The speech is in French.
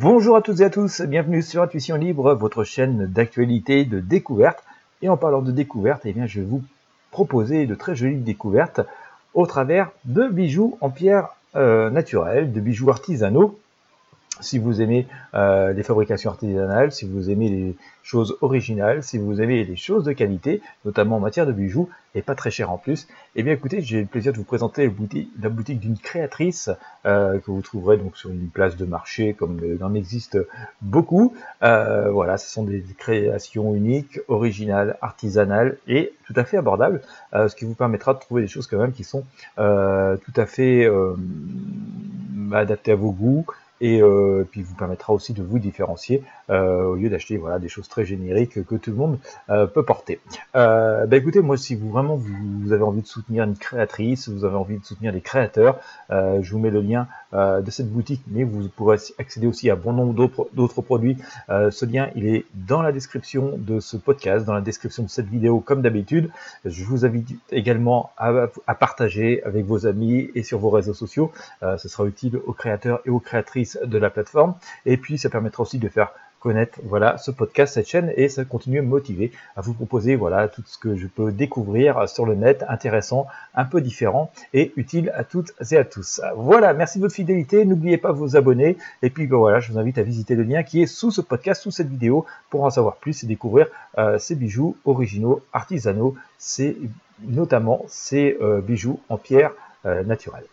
Bonjour à toutes et à tous, bienvenue sur Intuition Libre, votre chaîne d'actualité de découverte. Et en parlant de découverte, eh bien, je vais vous proposer de très jolies découvertes au travers de bijoux en pierre euh, naturelle, de bijoux artisanaux si vous aimez euh, les fabrications artisanales, si vous aimez les choses originales, si vous aimez les choses de qualité, notamment en matière de bijoux, et pas très cher en plus, eh bien écoutez, j'ai le plaisir de vous présenter la boutique, d'une créatrice euh, que vous trouverez donc sur une place de marché comme il en existe beaucoup. Euh, voilà, ce sont des créations uniques, originales, artisanales et tout à fait abordables, ce qui vous permettra de trouver des choses quand même qui sont tout à fait adaptées à vos goûts, et euh, puis vous permettra aussi de vous différencier euh, au lieu d'acheter voilà des choses très génériques que tout le monde euh, peut porter. Bah écoutez, moi si vous vraiment vous, avez envie de soutenir une créatrice, vous avez envie de soutenir des créateurs, je vous mets le lien euh, de cette boutique, mais vous pourrez accéder aussi à bon nombre d'autres produits. ce lien il est dans la description de ce podcast, dans la description de cette vidéo comme d'habitude. Je vous invite également à, à, partager avec vos amis et sur vos réseaux sociaux. ce sera utile aux créateurs et aux créatrices de la plateforme. Et puis, ça permettra aussi de faire connaître voilà ce podcast, cette chaîne et ça continue à me motiver à vous proposer voilà tout ce que je peux découvrir sur le net, intéressant, un peu différent et utile à toutes et à tous. Voilà, merci de votre fidélité, n'oubliez pas de vous abonner et puis ben voilà, je vous invite à visiter le lien qui est sous ce podcast, sous cette vidéo pour en savoir plus et découvrir euh, ces bijoux originaux, artisanaux, c'est notamment ces euh, bijoux en pierre euh, naturelle.